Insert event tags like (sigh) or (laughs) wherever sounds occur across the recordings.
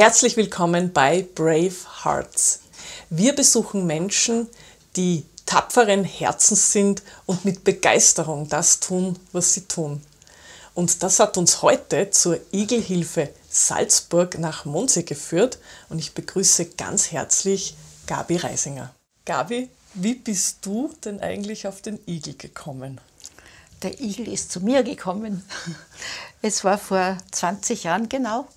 Herzlich willkommen bei Brave Hearts. Wir besuchen Menschen, die tapferen Herzens sind und mit Begeisterung das tun, was sie tun. Und das hat uns heute zur Igelhilfe Salzburg nach Monse geführt und ich begrüße ganz herzlich Gabi Reisinger. Gabi, wie bist du denn eigentlich auf den Igel gekommen? Der Igel ist zu mir gekommen. (laughs) Es war vor 20 Jahren genau.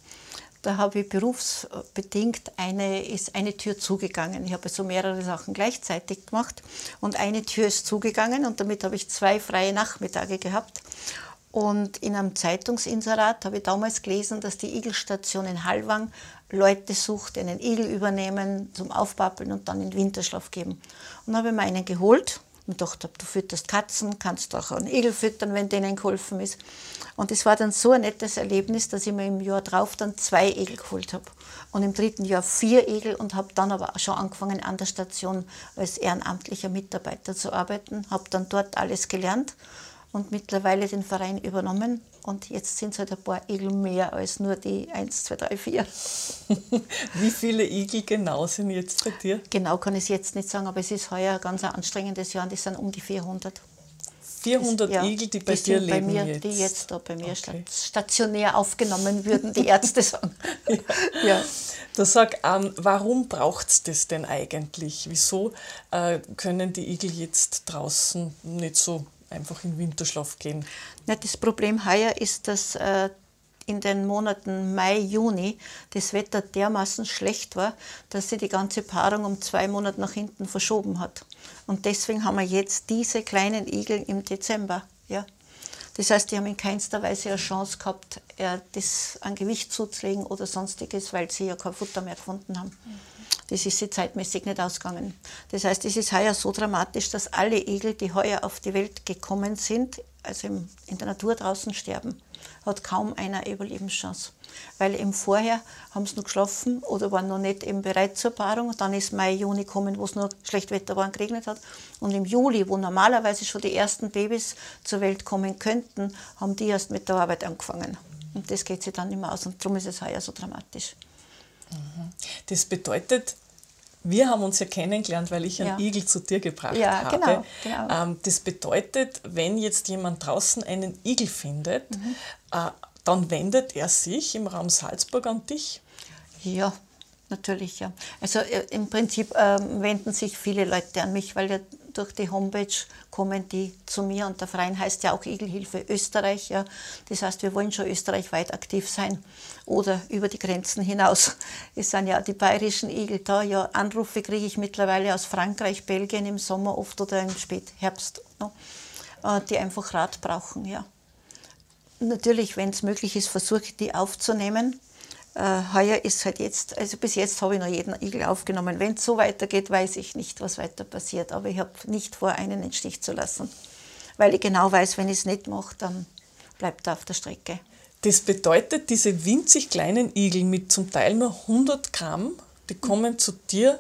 Da habe ich berufsbedingt eine, ist eine Tür zugegangen. Ich habe so mehrere Sachen gleichzeitig gemacht und eine Tür ist zugegangen und damit habe ich zwei freie Nachmittage gehabt. Und in einem Zeitungsinserat habe ich damals gelesen, dass die Igelstation in Hallwang Leute sucht, einen Igel übernehmen, zum Aufpappeln und dann in Winterschlaf geben. Und habe ich mir einen geholt und dachte, du fütterst Katzen, kannst auch einen Igel füttern, wenn denen geholfen ist. Und es war dann so ein nettes Erlebnis, dass ich mir im Jahr drauf dann zwei Igel geholt habe. Und im dritten Jahr vier Igel und habe dann aber schon angefangen, an der Station als ehrenamtlicher Mitarbeiter zu arbeiten. Habe dann dort alles gelernt und mittlerweile den Verein übernommen. Und jetzt sind es halt ein paar Igel mehr als nur die 1, 2, 3, 4. Wie viele Igel genau sind jetzt bei dir? Genau kann ich es jetzt nicht sagen, aber es ist heuer ein ganz anstrengendes Jahr und es sind um die 400. 400 das, ja, Igel, die bei die dir leben bei mir, jetzt. Die jetzt da bei mir okay. stationär aufgenommen würden, die Ärzte (laughs) sagen. ja. ja. Da sag, ähm, warum braucht es das denn eigentlich? Wieso äh, können die Igel jetzt draußen nicht so einfach in Winterschlaf gehen? Na, das Problem heuer ist, dass äh, in den Monaten Mai, Juni das Wetter dermaßen schlecht war, dass sie die ganze Paarung um zwei Monate nach hinten verschoben hat. Und deswegen haben wir jetzt diese kleinen Igel im Dezember. Ja. Das heißt, die haben in keinster Weise eine Chance gehabt, das an Gewicht zuzulegen oder sonstiges, weil sie ja kein Futter mehr gefunden haben. Das ist sie zeitmäßig nicht ausgegangen. Das heißt, es ist heuer so dramatisch, dass alle Igel, die heuer auf die Welt gekommen sind, also in der Natur draußen sterben hat kaum einer Überlebenschance. Weil eben vorher haben sie noch geschlafen oder waren noch nicht eben bereit zur Paarung. Dann ist Mai, Juni gekommen, wo es noch schlecht Wetter war und geregnet hat. Und im Juli, wo normalerweise schon die ersten Babys zur Welt kommen könnten, haben die erst mit der Arbeit angefangen. Und das geht sich dann nicht mehr aus. Und darum ist es heuer so dramatisch. Mhm. Das bedeutet, wir haben uns ja kennengelernt, weil ich einen ja. Igel zu dir gebracht ja, habe. Genau, genau. Ähm, das bedeutet, wenn jetzt jemand draußen einen Igel findet, mhm. äh, dann wendet er sich im Raum Salzburg an dich? Ja, natürlich, ja. Also äh, im Prinzip äh, wenden sich viele Leute an mich, weil ja durch die Homepage kommen die zu mir und der Verein heißt ja auch Igelhilfe Österreich. Ja. Das heißt, wir wollen schon österreichweit aktiv sein oder über die Grenzen hinaus. (laughs) Es sind ja die bayerischen Igel da. Ja, Anrufe kriege ich mittlerweile aus Frankreich, Belgien im Sommer oft oder im Spätherbst, ne, die einfach Rat brauchen. Ja. Natürlich, wenn es möglich ist, versuche ich die aufzunehmen äh, heuer ist halt jetzt, also bis jetzt habe ich noch jeden Igel aufgenommen. Wenn es so weitergeht, weiß ich nicht, was weiter passiert. Aber ich habe nicht vor, einen in den Stich zu lassen. Weil ich genau weiß, wenn ich es nicht mache, dann bleibt er auf der Strecke. Das bedeutet, diese winzig kleinen Igel mit zum Teil nur 100 Gramm, die kommen zu dir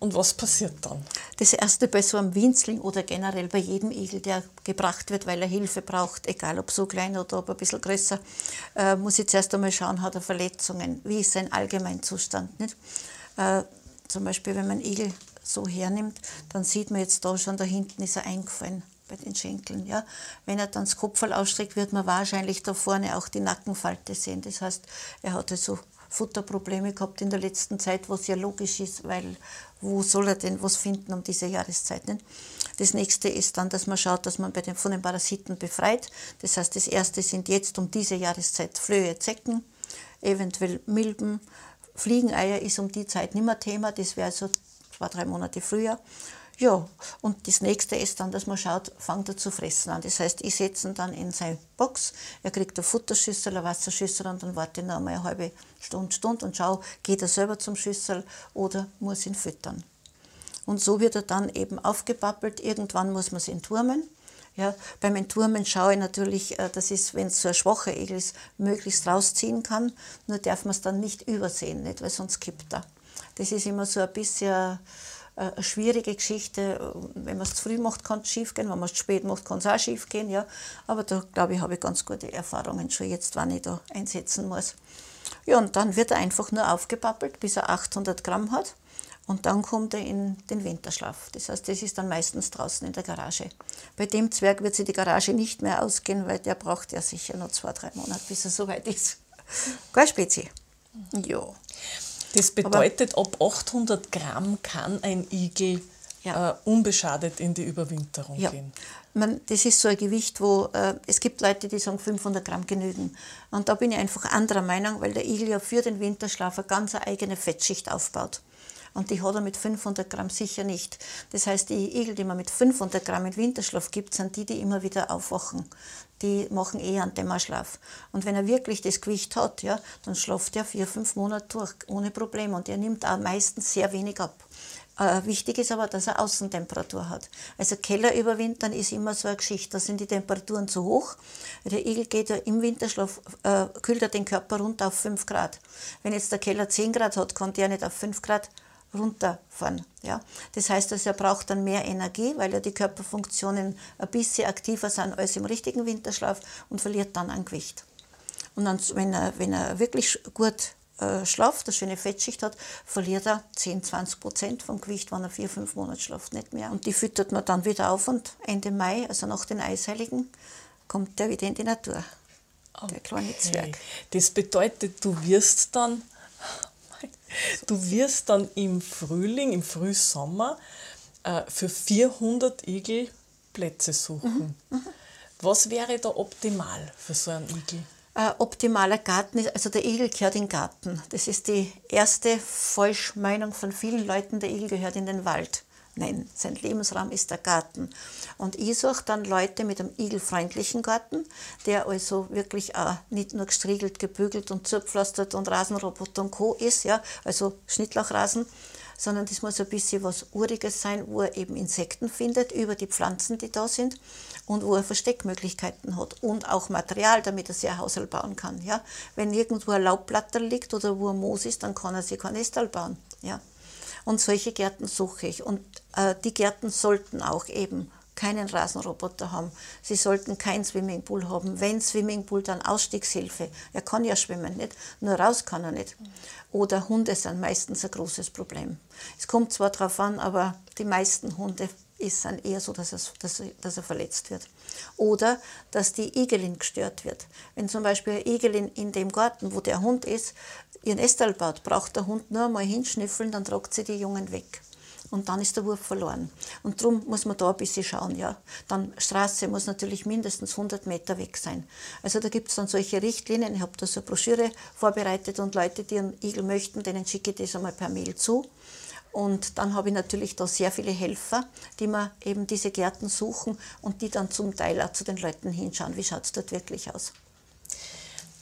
Und was passiert dann? Das erste bei so einem Winzling oder generell bei jedem Igel, der gebracht wird, weil er Hilfe braucht, egal ob so klein oder ob ein bisschen größer, äh, muss ich zuerst einmal schauen, hat er Verletzungen, wie ist sein Allgemeinzustand. Nicht? Äh, zum Beispiel, wenn man einen Igel so hernimmt, dann sieht man jetzt da schon, da hinten ist er eingefallen bei den Schenkeln. Ja. Wenn er dann das Kopfball ausstreckt, wird man wahrscheinlich da vorne auch die Nackenfalte sehen. Das heißt, er hat also Futterprobleme gehabt in der letzten Zeit, was ja logisch ist, weil wo soll er denn was finden um diese Jahreszeit? Nicht? Das nächste ist dann, dass man schaut, dass man bei den, von den Parasiten befreit. Das heißt, das erste sind jetzt um diese Jahreszeit Flöhe, Zecken, eventuell Milben. Fliegeneier ist um die Zeit nicht mehr Thema, das wäre so zwei, drei Monate früher. Ja, und das nächste ist dann, dass man schaut, fängt er zu fressen an. Das heißt, ich setze ihn dann in seine Box, er kriegt eine Futterschüssel, eine Wasserschüssel und dann warte ich noch einmal eine halbe Stunde, Stunde und schaue, geht er selber zum Schüssel oder muss ihn füttern. Und so wird er dann eben aufgepappelt. Irgendwann muss man es entturmen. Ja, beim Entturmen schaue ich natürlich, äh, dass ich, wenn es so ein schwacher Egel ist, möglichst rausziehen kann. Nur darf man es dann nicht übersehen, nicht, weil sonst kippt er. Das ist immer so ein bisschen eine schwierige Geschichte. Wenn man es zu früh macht, kann es schief gehen. Wenn man es zu spät macht, kann es auch schief gehen. Ja. Aber da, glaube ich, habe ich ganz gute Erfahrungen schon jetzt, wann ich da einsetzen muss. Ja, und dann wird er einfach nur aufgepappelt, bis er 800 Gramm hat. Und dann kommt er in den Winterschlaf. Das heißt, das ist dann meistens draußen in der Garage. Bei dem Zwerg wird sich die Garage nicht mehr ausgehen, weil der braucht ja sicher noch zwei, drei Monate, bis er soweit ist. Keine Spezi. Ja. Das bedeutet, Aber, ab 800 Gramm kann ein Igel ja. äh, unbeschadet in die Überwinterung ja. gehen. Man, das ist so ein Gewicht, wo äh, es gibt Leute, die sagen, 500 Gramm genügen. Und da bin ich einfach anderer Meinung, weil der Igel ja für den Winterschlaf eine ganz eigene Fettschicht aufbaut. Und die hat er mit 500 Gramm sicher nicht. Das heißt, die Igel, die man mit 500 Gramm in Winterschlaf gibt, sind die, die immer wieder aufwachen. Die machen eher einen Dämmerschlaf. Und wenn er wirklich das Gewicht hat, ja, dann schlaft er vier, fünf Monate durch, ohne Probleme. Und er nimmt auch meistens sehr wenig ab. Äh, wichtig ist aber, dass er Außentemperatur hat. Also Keller überwintern ist immer so eine Geschichte. Da sind die Temperaturen zu hoch. Der Igel geht ja im Winterschlaf, äh, kühlt er den Körper runter auf 5 Grad. Wenn jetzt der Keller 10 Grad hat, kann der nicht auf 5 Grad runterfahren. Ja? Das heißt, also er braucht dann mehr Energie, weil ja die Körperfunktionen ein bisschen aktiver sind als im richtigen Winterschlaf und verliert dann an Gewicht. Und dann, wenn, er, wenn er wirklich gut äh, schlaft, eine schöne Fettschicht hat, verliert er 10, 20 Prozent vom Gewicht, wenn er vier, fünf Monate schlaft, nicht mehr. Und die füttert man dann wieder auf und Ende Mai, also nach den Eisheiligen, kommt der wieder in die Natur. Der kleine Zwerg. Das bedeutet, du wirst dann Du wirst dann im Frühling, im Frühsommer äh, für 400 Igel Plätze suchen. Mhm. Mhm. Was wäre da optimal für so einen Igel? Äh, optimaler Garten ist, also der Igel gehört in den Garten. Das ist die erste Falschmeinung von vielen Leuten, der Igel gehört in den Wald. Nein, sein Lebensraum ist der Garten. Und ich suche dann Leute mit einem igelfreundlichen Garten, der also wirklich auch nicht nur gestriegelt, gebügelt und zurpflastert und Rasenroboter und Co. ist, ja, also Schnittlauchrasen, sondern das muss ein bisschen was Uriges sein, wo er eben Insekten findet über die Pflanzen, die da sind und wo er Versteckmöglichkeiten hat und auch Material, damit er sich ein Hausel bauen kann. Ja. Wenn irgendwo ein Laubblatter liegt oder wo ein Moos ist, dann kann er sich kein Nestal bauen. Ja. Und solche Gärten suche ich. Und die Gärten sollten auch eben keinen Rasenroboter haben. Sie sollten kein Swimmingpool haben. Wenn Swimmingpool, dann Ausstiegshilfe. Er kann ja schwimmen, nicht? Nur raus kann er nicht. Oder Hunde sind meistens ein großes Problem. Es kommt zwar darauf an, aber die meisten Hunde dann eher so, dass, es, dass, dass, er verletzt wird. Oder dass die Igelin gestört wird. Wenn zum Beispiel eine Igelin in dem Garten, wo der Hund ist, ihren Estal baut, braucht der Hund nur einmal hinschnüffeln, dann tragt sie die Jungen weg. Und dann ist der Wurf verloren. Und darum muss man da ein bisschen schauen. Ja. Dann Straße muss natürlich mindestens 100 Meter weg sein. Also da gibt es dann solche Richtlinien. Ich habe da so eine Broschüre vorbereitet und Leute, die einen Igel möchten, denen schicke ich das einmal per Mail zu. Und dann habe ich natürlich da sehr viele Helfer, die mir eben diese Gärten suchen und die dann zum Teil auch zu den Leuten hinschauen, wie schaut es dort wirklich aus.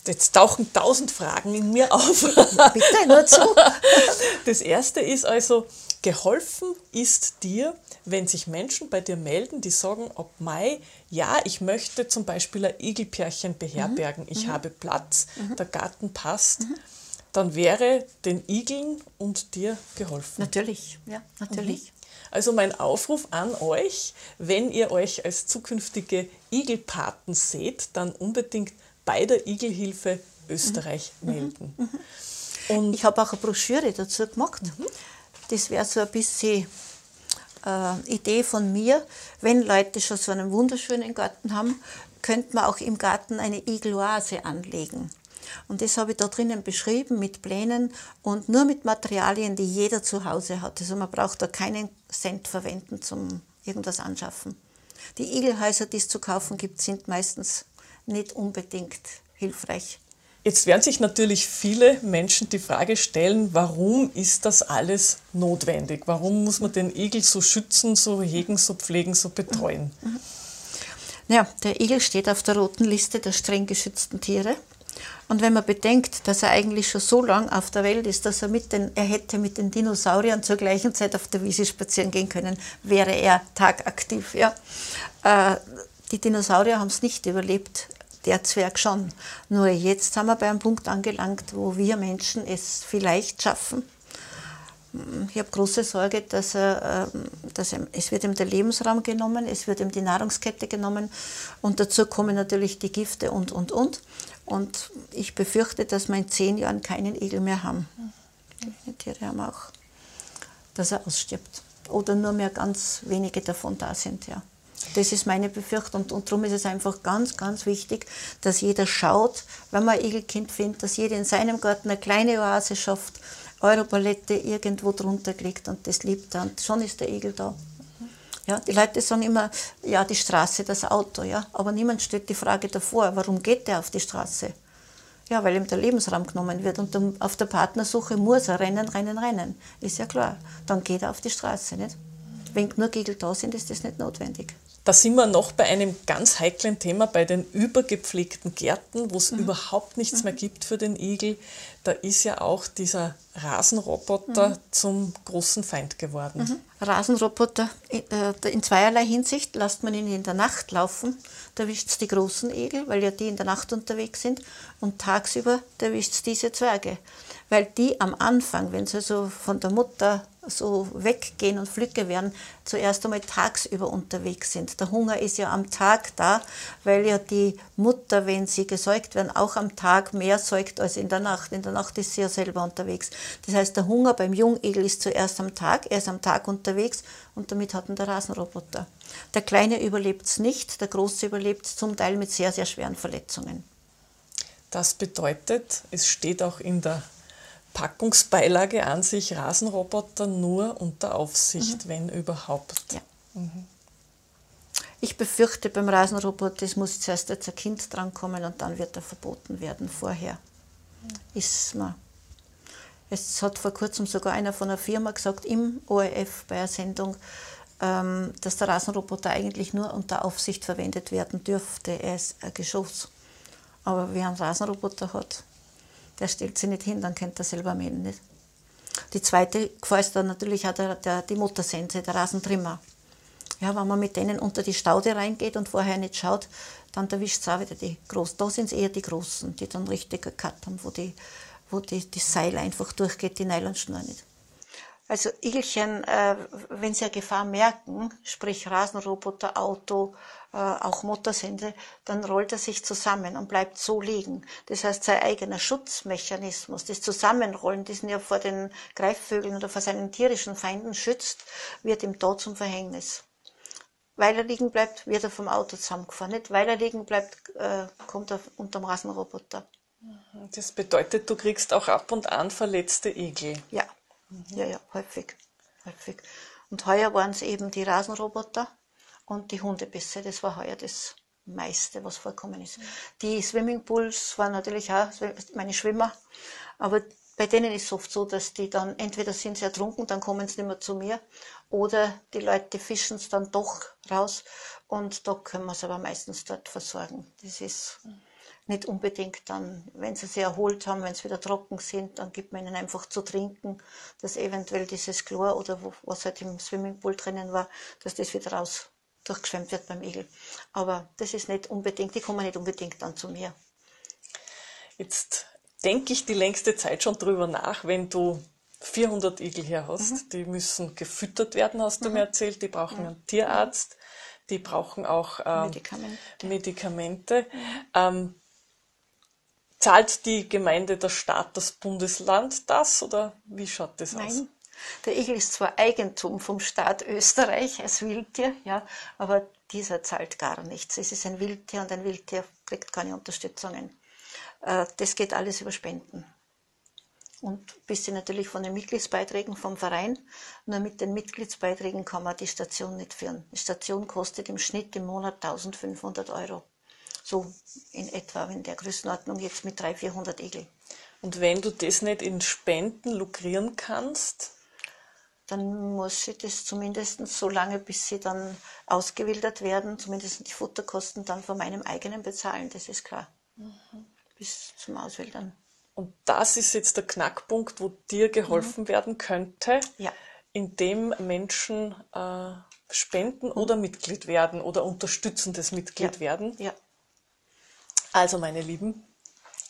Jetzt tauchen tausend Fragen in mir auf. (laughs) Bitte, nur zu. (laughs) Das erste ist also, geholfen ist dir, wenn sich Menschen bei dir melden, die sagen, ab Mai, ja, ich möchte zum Beispiel ein Igelpärchen beherbergen, ich mhm. habe Platz, mhm. der Garten passt. Mhm dann wäre den Igeln und dir geholfen. Natürlich, ja, natürlich. Mhm. Also mein Aufruf an euch, wenn ihr euch als zukünftige Igelpaten seht, dann unbedingt bei der Igelhilfe Österreich mhm. melden. Mhm. Und ich habe auch eine Broschüre dazu gemacht. Mhm. Das wäre so ein bisschen äh, Idee von mir. Wenn Leute schon so einen wunderschönen Garten haben, könnte man auch im Garten eine Igeloase anlegen. Und das habe ich da drinnen beschrieben mit Plänen und nur mit Materialien, die jeder zu Hause hat. Also man braucht da keinen Cent verwenden zum irgendwas anschaffen. Die Igelhäuser, die es zu kaufen gibt, sind meistens nicht unbedingt hilfreich. Jetzt werden sich natürlich viele Menschen die Frage stellen, warum ist das alles notwendig? Warum muss man den Igel so schützen, so hegen, so pflegen, so betreuen? Ja, der Igel steht auf der roten Liste der streng geschützten Tiere. Und wenn man bedenkt, dass er eigentlich schon so lange auf der Welt ist, dass er mit den, er hätte mit den Dinosauriern zur gleichen Zeit auf der Wiese spazieren gehen können, wäre er tagaktiv. Ja. Äh, die Dinosaurier haben es nicht überlebt, der Zwerg schon. Nur jetzt haben wir bei einem Punkt angelangt, wo wir Menschen es vielleicht schaffen. Ich habe große Sorge, dass, er, ähm, dass er, es wird ihm der Lebensraum genommen, es wird ihm die Nahrungskette genommen und dazu kommen natürlich die Gifte und, und, und. Und ich befürchte, dass wir in zehn Jahren keinen Igel mehr haben. Die Tiere haben auch, dass er ausstirbt. Oder nur mehr ganz wenige davon da sind, ja. Das ist meine Befürchtung. Und, und darum ist es einfach ganz, ganz wichtig, dass jeder schaut, wenn man ein Igelkind findet, dass jeder in seinem Garten eine kleine Oase schafft, Europalette irgendwo drunter kriegt und das liebt er. Und schon ist der Igel da. Ja, die Leute sagen immer, ja, die Straße, das Auto, ja. Aber niemand stellt die Frage davor, warum geht der auf die Straße? Ja, weil ihm der Lebensraum genommen wird und auf der Partnersuche muss er rennen, rennen, rennen. Ist ja klar. Dann geht er auf die Straße, nicht? Wenn nur Gegel da sind, ist das nicht notwendig. Da sind wir noch bei einem ganz heiklen Thema, bei den übergepflegten Gärten, wo es mhm. überhaupt nichts mhm. mehr gibt für den Igel. Da ist ja auch dieser Rasenroboter mhm. zum großen Feind geworden. Mhm. Rasenroboter in, äh, in zweierlei Hinsicht. Lasst man ihn in der Nacht laufen, da erwischt es die großen Igel, weil ja die in der Nacht unterwegs sind. Und tagsüber erwischt es diese Zwerge. Weil die am Anfang, wenn sie also von der Mutter so weggehen und Flücke werden, zuerst einmal tagsüber unterwegs sind. Der Hunger ist ja am Tag da, weil ja die Mutter, wenn sie gesäugt werden, auch am Tag mehr säugt als in der Nacht. In der Nacht ist sie ja selber unterwegs. Das heißt, der Hunger beim Jungigel ist zuerst am Tag, er ist am Tag unterwegs und damit hat ihn der Rasenroboter. Der Kleine überlebt es nicht, der Große überlebt es zum Teil mit sehr, sehr schweren Verletzungen. Das bedeutet, es steht auch in der Packungsbeilage an sich Rasenroboter nur unter Aufsicht, mhm. wenn überhaupt. Ja. Mhm. Ich befürchte beim Rasenroboter, es muss zuerst jetzt ein Kind drankommen und dann wird er verboten werden. Vorher mhm. ist man. Es hat vor kurzem sogar einer von einer Firma gesagt, im ORF bei einer Sendung, ähm, dass der Rasenroboter eigentlich nur unter Aufsicht verwendet werden dürfte. Er ist ein Geschoss. Aber wer einen Rasenroboter hat, der stellt sich nicht hin, dann kennt er selber mähen nicht. Die zweite Gefahr ist dann natürlich auch der, der, die Motorsense, der Rasentrimmer. Ja, wenn man mit denen unter die Staude reingeht und vorher nicht schaut, dann erwischt es auch wieder die Großen. Da sind es eher die Großen, die dann richtig Cut haben, wo, die, wo die, die Seil einfach durchgeht, die Nylonschnur nicht. Also Igelchen, äh, wenn sie eine Gefahr merken, sprich Rasenroboter, Auto, äh, auch Motorsense, dann rollt er sich zusammen und bleibt so liegen. Das heißt, sein eigener Schutzmechanismus, das Zusammenrollen, das ihn ja vor den Greifvögeln oder vor seinen tierischen Feinden schützt, wird ihm da zum Verhängnis. Weil er liegen bleibt, wird er vom Auto zusammengefahren. Nicht weil er liegen bleibt, äh, kommt er unterm Rasenroboter. Das bedeutet, du kriegst auch ab und an verletzte Igel. Ja. Ja, ja, häufig. häufig. Und heuer waren es eben die Rasenroboter und die Hundebisse. Das war heuer das meiste, was vorkommen ist. Die Swimmingpools waren natürlich auch meine Schwimmer, aber bei denen ist es oft so, dass die dann entweder sind sie ertrunken, dann kommen sie nicht mehr zu mir, oder die Leute fischen es dann doch raus und da können wir es aber meistens dort versorgen. Das ist nicht unbedingt dann, wenn sie sich erholt haben, wenn sie wieder trocken sind, dann gibt man ihnen einfach zu trinken, dass eventuell dieses Chlor oder was halt im Swimmingpool drinnen war, dass das wieder raus durchgeschwemmt wird beim Igel. Aber das ist nicht unbedingt, die kommen nicht unbedingt dann zu mir. Jetzt denke ich die längste Zeit schon drüber nach, wenn du 400 Igel her hast. Mhm. Die müssen gefüttert werden, hast du mhm. mir erzählt. Die brauchen mhm. einen Tierarzt. Die brauchen auch ähm, Medikamente. Medikamente. Mhm. Ähm, zahlt die Gemeinde, der Staat, das Bundesland das oder wie schaut das Nein. aus? Der Igel ist zwar Eigentum vom Staat Österreich als Wildtier, ja, aber dieser zahlt gar nichts. Es ist ein Wildtier und ein Wildtier kriegt keine Unterstützungen. Äh, das geht alles über Spenden. Und ein bisschen natürlich von den Mitgliedsbeiträgen vom Verein. Nur mit den Mitgliedsbeiträgen kann man die Station nicht führen. Die Station kostet im Schnitt im Monat 1500 Euro. So in etwa in der Größenordnung jetzt mit 300, 400 Igel. Und wenn du das nicht in Spenden lukrieren kannst? dann muss sie das zumindest so lange, bis sie dann ausgewildert werden, zumindest die Futterkosten dann von meinem eigenen bezahlen, das ist klar. Mhm. Bis zum Auswildern. Und das ist jetzt der Knackpunkt, wo dir geholfen mhm. werden könnte, ja. indem Menschen äh, spenden mhm. oder Mitglied werden oder unterstützendes Mitglied ja. werden. Ja. Also meine Lieben,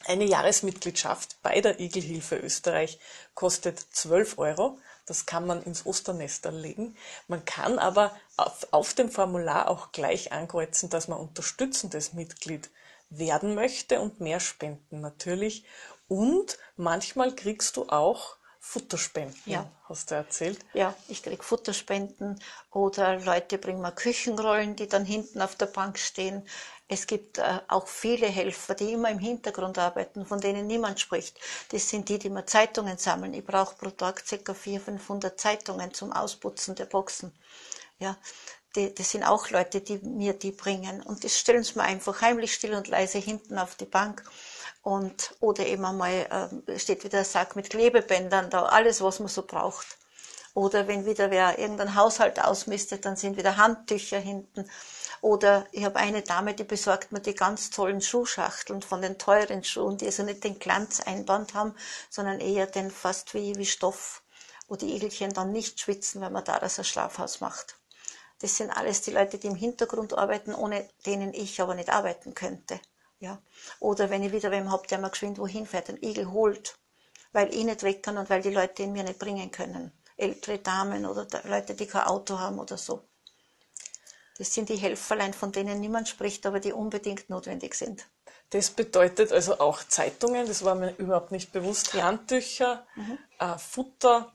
eine Jahresmitgliedschaft bei der Igelhilfe Österreich kostet 12 Euro. Das kann man ins Osternest legen. Man kann aber auf, auf, dem Formular auch gleich ankreuzen, dass man unterstützendes Mitglied werden möchte und mehr spenden natürlich. Und manchmal kriegst du auch Futterspenden, ja. hast du erzählt? Ja, ich krieg Futterspenden oder Leute bringen mir Küchenrollen, die dann hinten auf der Bank stehen. Es gibt äh, auch viele Helfer, die immer im Hintergrund arbeiten, von denen niemand spricht. Das sind die, die mir Zeitungen sammeln. Ich brauche pro Tag ca. 400, 500 Zeitungen zum Ausputzen der Boxen. Ja, die, das sind auch Leute, die mir die bringen. Und das stellen sie mir einfach heimlich still und leise hinten auf die Bank. Und, oder eben einmal äh, steht wieder ein Sack mit Klebebändern da, alles, was man so braucht. Oder wenn wieder wer irgendein Haushalt ausmistet, dann sind wieder Handtücher hinten. Oder ich habe eine Dame, die besorgt mir die ganz tollen Schuhschachteln von den teuren Schuhen, die also nicht den Glanz einband haben, sondern eher den fast wie, wie Stoff, wo die Igelchen dann nicht schwitzen, wenn man daraus ein Schlafhaus macht. Das sind alles die Leute, die im Hintergrund arbeiten, ohne denen ich aber nicht arbeiten könnte. Ja. Oder wenn ich wieder wem hab, der mal geschwind wohin fährt, einen Igel holt, weil ich nicht weg kann und weil die Leute ihn mir nicht bringen können. Ältere Damen oder Leute, die kein Auto haben oder so. Das sind die Helferlein, von denen niemand spricht, aber die unbedingt notwendig sind. Das bedeutet also auch Zeitungen, das war mir überhaupt nicht bewusst, Handtücher, mhm. äh, Futter,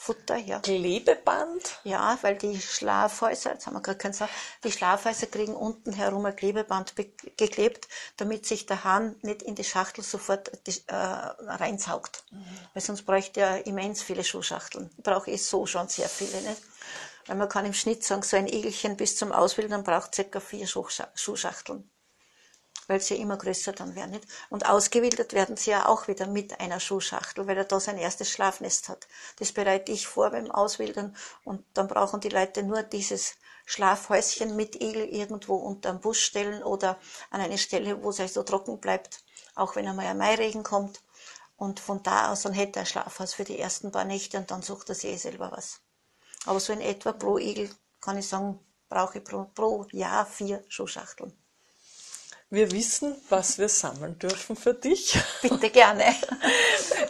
Futter, ja. Klebeband? Ja, weil die Schlafhäuser, jetzt haben wir gerade gesagt, die Schlafhäuser kriegen unten herum ein Klebeband geklebt, damit sich der Hahn nicht in die Schachtel sofort äh, reinsaugt. Mhm. Weil sonst bräuchte er immens viele Schuhschachteln. Ich brauche eh so schon sehr viele, nicht? Weil man kann im Schnitt sagen, so ein Egelchen bis zum Auswildern braucht circa vier Schuhschachteln weil sie immer größer dann werden. Nicht? Und ausgewildert werden sie ja auch wieder mit einer Schuhschachtel, weil er da sein erstes Schlafnest hat. Das bereite ich vor beim Auswildern und dann brauchen die Leute nur dieses Schlafhäuschen mit Igel irgendwo unterm Busch stellen oder an eine Stelle, wo es so trocken bleibt, auch wenn einmal ein Mairegen kommt. Und von da aus dann hätte er ein Schlafhaus für die ersten paar Nächte und dann sucht er sich eh selber was. Aber so in etwa pro Igel kann ich sagen, brauche ich pro, pro Jahr vier Schuhschachteln. Wir wissen, was wir sammeln dürfen für dich. (laughs) Bitte gerne.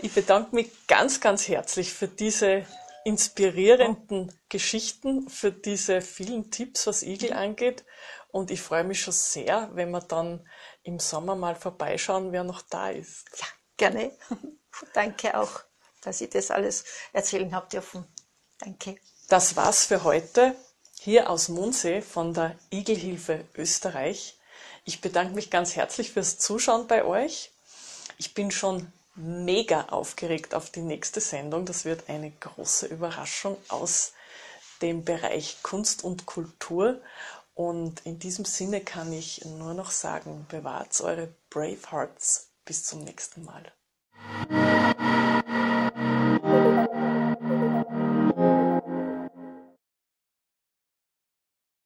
Ich bedanke mich ganz, ganz herzlich für diese inspirierenden Geschichten, für diese vielen Tipps, was Igel angeht. Und ich freue mich schon sehr, wenn wir dann im Sommer mal vorbeischauen, wer noch da ist. Ja, gerne. (laughs) Danke auch, dass ich das alles erzählen habe dürfen. Danke. Das war's für heute. Hier aus Mondsee von der Igelhilfe Österreich. Ich bedanke mich ganz herzlich fürs Zuschauen bei euch. Ich bin schon mega aufgeregt auf die nächste Sendung. Das wird eine große Überraschung aus dem Bereich Kunst und Kultur. Und in diesem Sinne kann ich nur noch sagen, bewahrt eure Brave Hearts. Bis zum nächsten Mal.